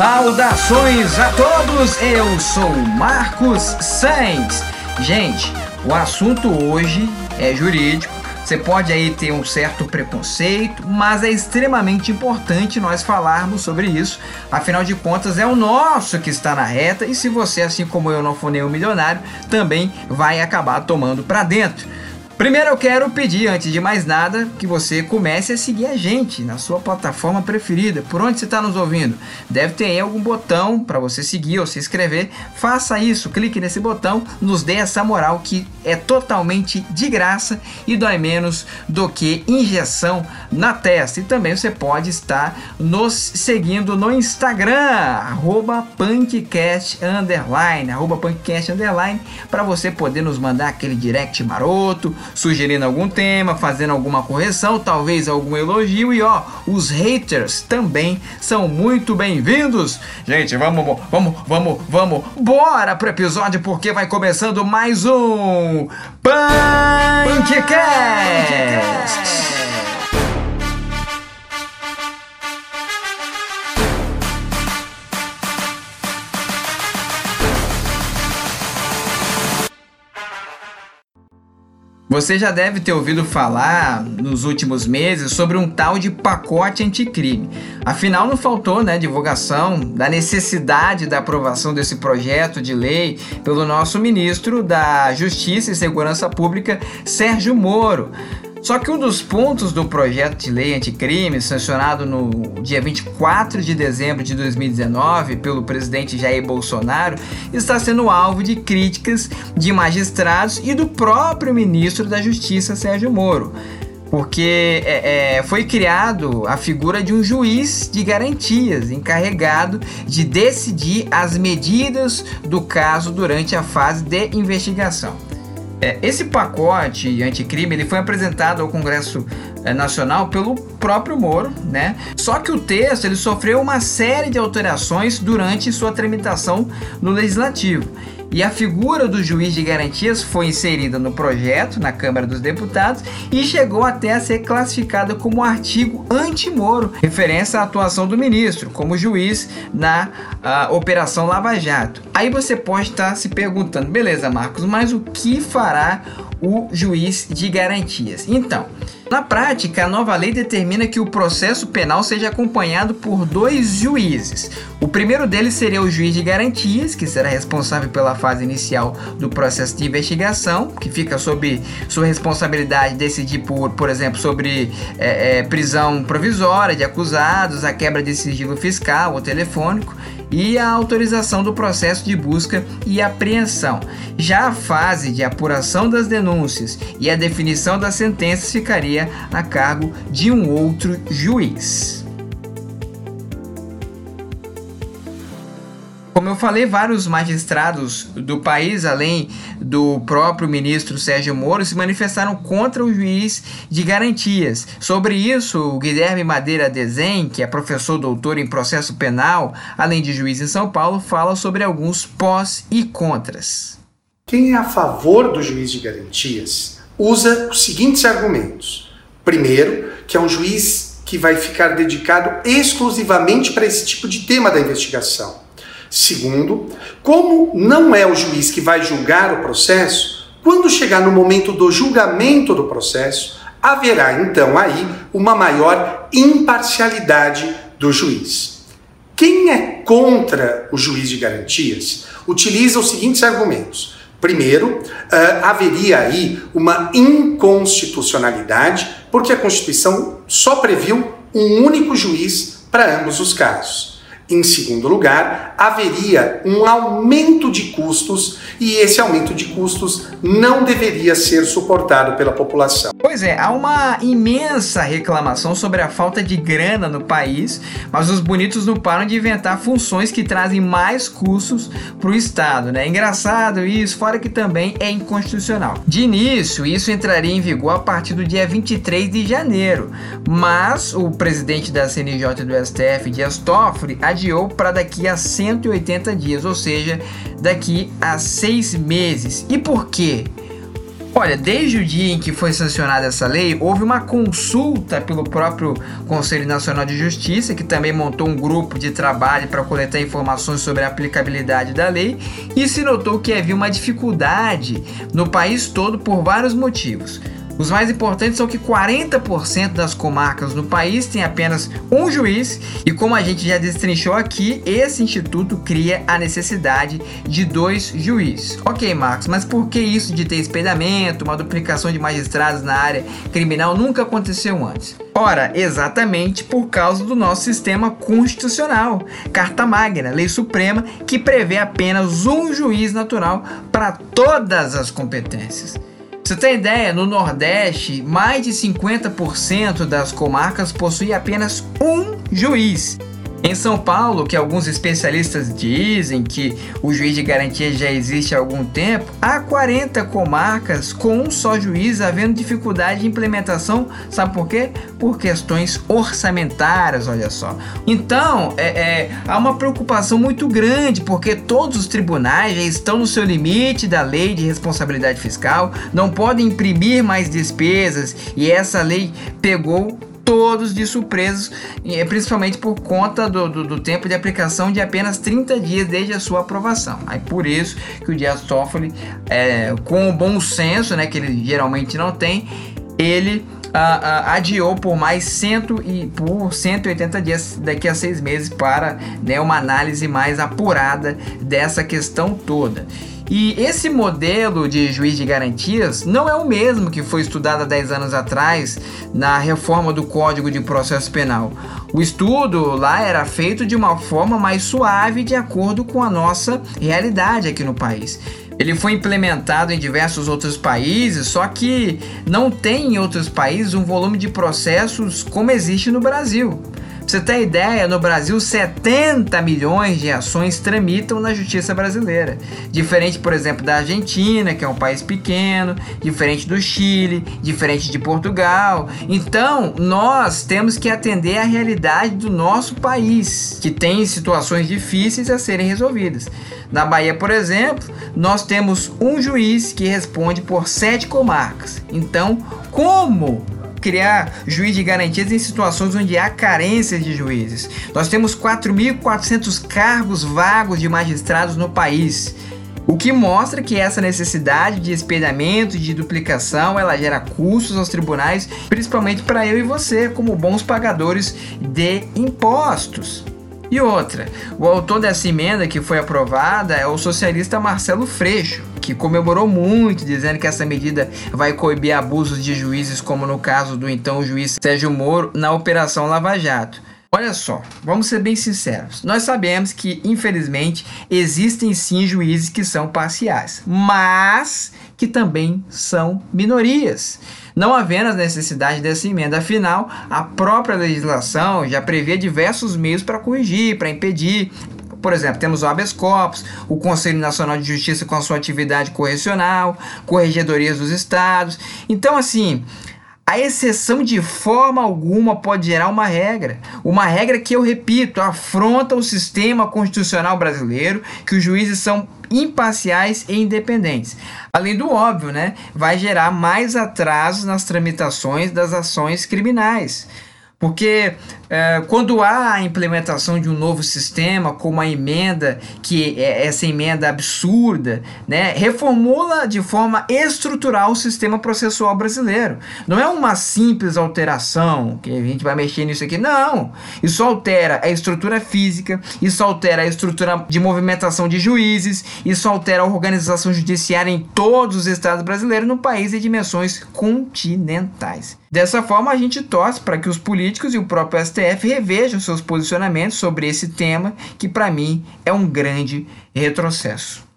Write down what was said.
Saudações a todos, eu sou Marcos Sainz. Gente, o assunto hoje é jurídico. Você pode aí ter um certo preconceito, mas é extremamente importante nós falarmos sobre isso. Afinal de contas, é o nosso que está na reta e se você, assim como eu, não for nenhum milionário, também vai acabar tomando para dentro. Primeiro eu quero pedir, antes de mais nada, que você comece a seguir a gente na sua plataforma preferida. Por onde você está nos ouvindo? Deve ter aí algum botão para você seguir ou se inscrever. Faça isso, clique nesse botão, nos dê essa moral que é totalmente de graça e dói menos do que injeção na testa. E também você pode estar nos seguindo no Instagram, arroba punkcast underline, para você poder nos mandar aquele direct maroto sugerindo algum tema, fazendo alguma correção, talvez algum elogio e ó, os haters também são muito bem-vindos. Gente, vamos, vamos, vamos, vamos, bora pro episódio porque vai começando mais um Punkcast. Você já deve ter ouvido falar nos últimos meses sobre um tal de pacote anticrime. Afinal, não faltou né, divulgação da necessidade da aprovação desse projeto de lei pelo nosso ministro da Justiça e Segurança Pública, Sérgio Moro. Só que um dos pontos do projeto de lei anticrime, sancionado no dia 24 de dezembro de 2019 pelo presidente Jair Bolsonaro, está sendo alvo de críticas de magistrados e do próprio ministro da Justiça, Sérgio Moro porque é, é, foi criado a figura de um juiz de garantias encarregado de decidir as medidas do caso durante a fase de investigação. É, esse pacote anticrime ele foi apresentado ao Congresso é, Nacional pelo próprio Moro, né? Só que o texto ele sofreu uma série de alterações durante sua tramitação no Legislativo. E a figura do juiz de garantias foi inserida no projeto na Câmara dos Deputados e chegou até a ser classificada como artigo anti-Moro, referência à atuação do ministro como juiz na uh, Operação Lava Jato. Aí você pode estar se perguntando, beleza, Marcos, mas o que fará o juiz de garantias? Então, na prática, a nova lei determina que o processo penal seja acompanhado por dois juízes. O primeiro deles seria o juiz de garantias, que será responsável pela fase inicial do processo de investigação, que fica sob sua responsabilidade decidir, por, por exemplo, sobre é, é, prisão provisória de acusados, a quebra de sigilo fiscal ou telefônico e a autorização do processo de busca e apreensão. Já a fase de apuração das denúncias e a definição das sentenças ficaria a cargo de um outro juiz. Como eu falei, vários magistrados do país, além do próprio ministro Sérgio Moro, se manifestaram contra o juiz de garantias. Sobre isso, o Guilherme Madeira Desen, que é professor doutor em processo penal, além de juiz em São Paulo, fala sobre alguns pós e contras. Quem é a favor do juiz de garantias usa os seguintes argumentos. Primeiro, que é um juiz que vai ficar dedicado exclusivamente para esse tipo de tema da investigação. Segundo, como não é o juiz que vai julgar o processo, quando chegar no momento do julgamento do processo, haverá então aí uma maior imparcialidade do juiz. Quem é contra o juiz de garantias utiliza os seguintes argumentos. Primeiro, uh, haveria aí uma inconstitucionalidade, porque a Constituição só previu um único juiz para ambos os casos. Em segundo lugar, haveria um aumento de custos e esse aumento de custos não deveria ser suportado pela população. Pois é, há uma imensa reclamação sobre a falta de grana no país, mas os bonitos não param de inventar funções que trazem mais custos para o Estado, né? Engraçado isso, fora que também é inconstitucional. De início, isso entraria em vigor a partir do dia 23 de janeiro, mas o presidente da CNJ do STF, Dias Toffoli, adiou para daqui a 180 dias, ou seja, daqui a seis meses. E por quê? Olha, desde o dia em que foi sancionada essa lei, houve uma consulta pelo próprio Conselho Nacional de Justiça, que também montou um grupo de trabalho para coletar informações sobre a aplicabilidade da lei, e se notou que havia uma dificuldade no país todo por vários motivos. Os mais importantes são que 40% das comarcas no país têm apenas um juiz, e como a gente já destrinchou aqui, esse instituto cria a necessidade de dois juízes. Ok, Marcos, mas por que isso de ter espelhamento, uma duplicação de magistrados na área criminal nunca aconteceu antes? Ora, exatamente por causa do nosso sistema constitucional, Carta Magna, Lei Suprema, que prevê apenas um juiz natural para todas as competências. Você tem ideia? No Nordeste, mais de 50% das comarcas possuem apenas um juiz. Em São Paulo, que alguns especialistas dizem que o juiz de garantia já existe há algum tempo, há 40 comarcas com um só juiz havendo dificuldade de implementação. Sabe por quê? Por questões orçamentárias, olha só. Então, é, é, há uma preocupação muito grande porque todos os tribunais já estão no seu limite da lei de responsabilidade fiscal, não podem imprimir mais despesas e essa lei pegou todos de surpresos, principalmente por conta do, do, do, tempo de aplicação de apenas 30 dias desde a sua aprovação. Aí por isso que o Dias Toffoli, é, com o bom senso, né, que ele geralmente não tem, ele adiou por mais cento e, por 180 dias daqui a seis meses para né, uma análise mais apurada dessa questão toda. E esse modelo de juiz de garantias não é o mesmo que foi estudado há 10 anos atrás na reforma do Código de Processo Penal. O estudo lá era feito de uma forma mais suave de acordo com a nossa realidade aqui no país. Ele foi implementado em diversos outros países, só que não tem em outros países um volume de processos como existe no Brasil você ter ideia, no Brasil 70 milhões de ações tramitam na justiça brasileira. Diferente, por exemplo, da Argentina, que é um país pequeno, diferente do Chile, diferente de Portugal. Então, nós temos que atender à realidade do nosso país, que tem situações difíceis a serem resolvidas. Na Bahia, por exemplo, nós temos um juiz que responde por sete comarcas. Então, como criar juiz de garantias em situações onde há carência de juízes. Nós temos 4.400 cargos vagos de magistrados no país. O que mostra que essa necessidade de espelhamento, de duplicação, ela gera custos aos tribunais, principalmente para eu e você, como bons pagadores de impostos. E outra, o autor dessa emenda que foi aprovada é o socialista Marcelo Freixo, que comemorou muito, dizendo que essa medida vai coibir abusos de juízes, como no caso do então juiz Sérgio Moro na Operação Lava Jato. Olha só, vamos ser bem sinceros. Nós sabemos que, infelizmente, existem sim juízes que são parciais, mas que também são minorias. Não havendo a necessidade dessa emenda, afinal, a própria legislação já prevê diversos meios para corrigir, para impedir por exemplo, temos o habeas corpus, o Conselho Nacional de Justiça com a sua atividade correcional, corregedorias dos estados. Então, assim, a exceção de forma alguma pode gerar uma regra. Uma regra que, eu repito, afronta o sistema constitucional brasileiro, que os juízes são imparciais e independentes. Além do óbvio, né? Vai gerar mais atrasos nas tramitações das ações criminais. Porque é, quando há a implementação de um novo sistema, como a emenda, que é essa emenda absurda, né, reformula de forma estrutural o sistema processual brasileiro. Não é uma simples alteração, que a gente vai mexer nisso aqui, não. Isso altera a estrutura física, isso altera a estrutura de movimentação de juízes, isso altera a organização judiciária em todos os estados brasileiros no país em dimensões continentais. Dessa forma, a gente torce para que os políticos e o próprio STF revejam seus posicionamentos sobre esse tema, que para mim é um grande retrocesso.